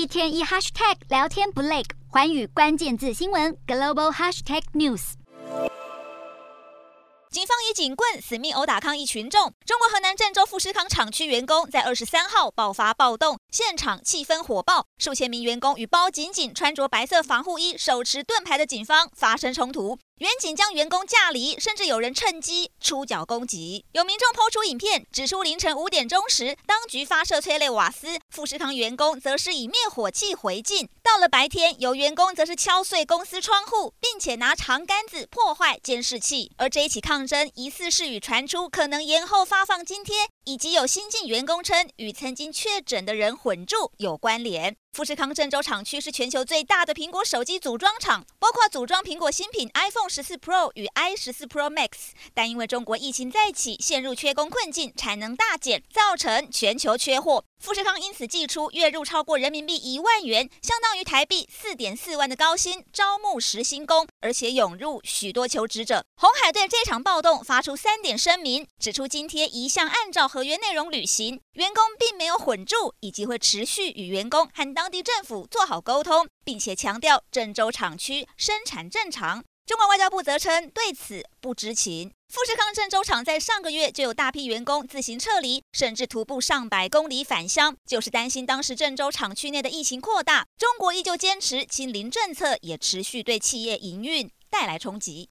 一天一 hashtag 聊天不累，环宇关键字新闻 global hashtag news。警方以警棍死命殴打抗议群众。中国河南郑州富士康厂区员工在二十三号爆发暴动，现场气氛火爆，数千名员工与包紧紧穿着白色防护衣、手持盾牌的警方发生冲突。远警将员工架离，甚至有人趁机出脚攻击。有民众抛出影片，指出凌晨五点钟时，当局发射催泪瓦斯，富士康员工则是以灭火器回敬。到了白天，有员工则是敲碎公司窗户，并且拿长杆子破坏监视器。而这一起抗争，疑似是与传出可能延后发放津贴，以及有新进员工称与曾经确诊的人混住有关联。富士康郑州厂区是全球最大的苹果手机组装厂，包括组装苹果新品 iPhone 十四 Pro 与 i 十四 Pro Max。但因为中国疫情再起，陷入缺工困境，产能大减，造成全球缺货。富士康因此祭出月入超过人民币一万元，相当于台币四点四万的高薪，招募实薪工，而且涌入许多求职者。红海对这场暴动发出三点声明，指出津贴一向按照合约内容履行，员工并没有混住，以及会持续与员工和当地政府做好沟通，并且强调郑州厂区生产正常。中国外交部则称对此不知情。富士康郑州厂在上个月就有大批员工自行撤离，甚至徒步上百公里返乡，就是担心当时郑州厂区内的疫情扩大。中国依旧坚持清零政策，也持续对企业营运带来冲击。